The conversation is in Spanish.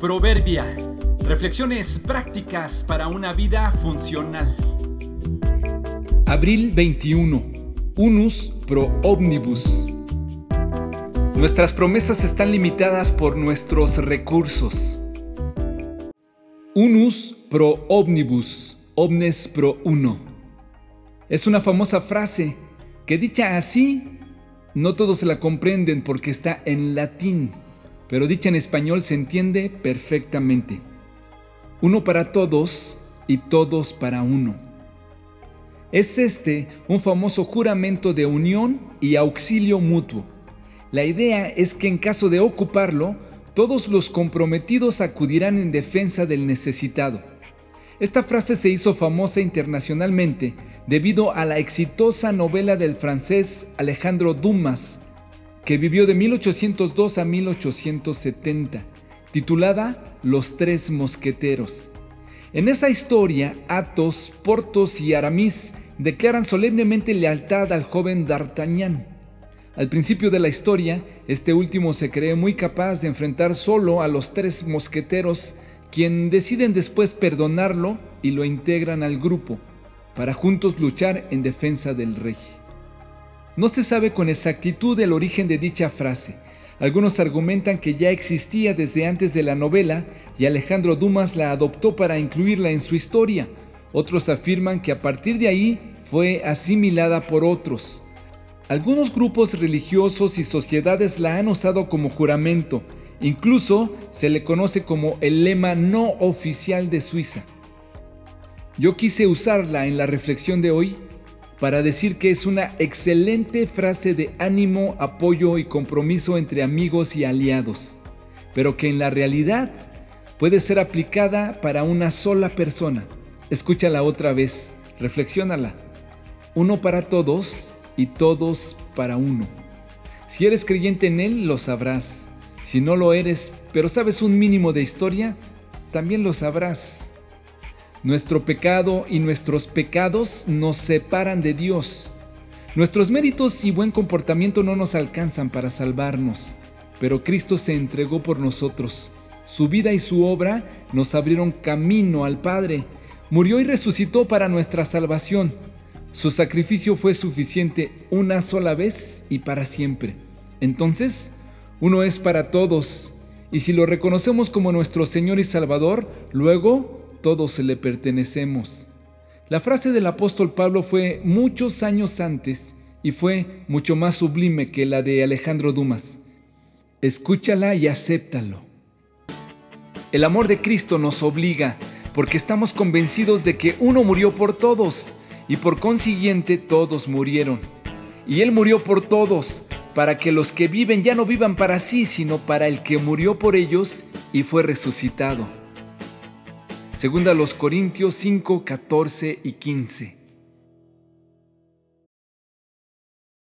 Proverbia. Reflexiones prácticas para una vida funcional. Abril 21. Unus pro omnibus. Nuestras promesas están limitadas por nuestros recursos. Unus pro omnibus, omnes pro uno. Es una famosa frase que dicha así, no todos la comprenden porque está en latín pero dicha en español se entiende perfectamente. Uno para todos y todos para uno. Es este un famoso juramento de unión y auxilio mutuo. La idea es que en caso de ocuparlo, todos los comprometidos acudirán en defensa del necesitado. Esta frase se hizo famosa internacionalmente debido a la exitosa novela del francés Alejandro Dumas, que vivió de 1802 a 1870, titulada Los Tres Mosqueteros. En esa historia, Athos, Portos y Aramis declaran solemnemente lealtad al joven D'Artagnan. Al principio de la historia, este último se cree muy capaz de enfrentar solo a los tres mosqueteros, quien deciden después perdonarlo y lo integran al grupo, para juntos luchar en defensa del rey. No se sabe con exactitud el origen de dicha frase. Algunos argumentan que ya existía desde antes de la novela y Alejandro Dumas la adoptó para incluirla en su historia. Otros afirman que a partir de ahí fue asimilada por otros. Algunos grupos religiosos y sociedades la han usado como juramento. Incluso se le conoce como el lema no oficial de Suiza. Yo quise usarla en la reflexión de hoy para decir que es una excelente frase de ánimo, apoyo y compromiso entre amigos y aliados, pero que en la realidad puede ser aplicada para una sola persona. Escúchala otra vez, reflexiónala. Uno para todos y todos para uno. Si eres creyente en Él, lo sabrás. Si no lo eres, pero sabes un mínimo de historia, también lo sabrás. Nuestro pecado y nuestros pecados nos separan de Dios. Nuestros méritos y buen comportamiento no nos alcanzan para salvarnos, pero Cristo se entregó por nosotros. Su vida y su obra nos abrieron camino al Padre. Murió y resucitó para nuestra salvación. Su sacrificio fue suficiente una sola vez y para siempre. Entonces, uno es para todos, y si lo reconocemos como nuestro Señor y Salvador, luego todos le pertenecemos. La frase del apóstol Pablo fue muchos años antes y fue mucho más sublime que la de Alejandro Dumas. Escúchala y acéptalo. El amor de Cristo nos obliga porque estamos convencidos de que uno murió por todos y por consiguiente todos murieron. Y Él murió por todos, para que los que viven ya no vivan para sí, sino para el que murió por ellos y fue resucitado. Segunda los Corintios 5, 14 y 15.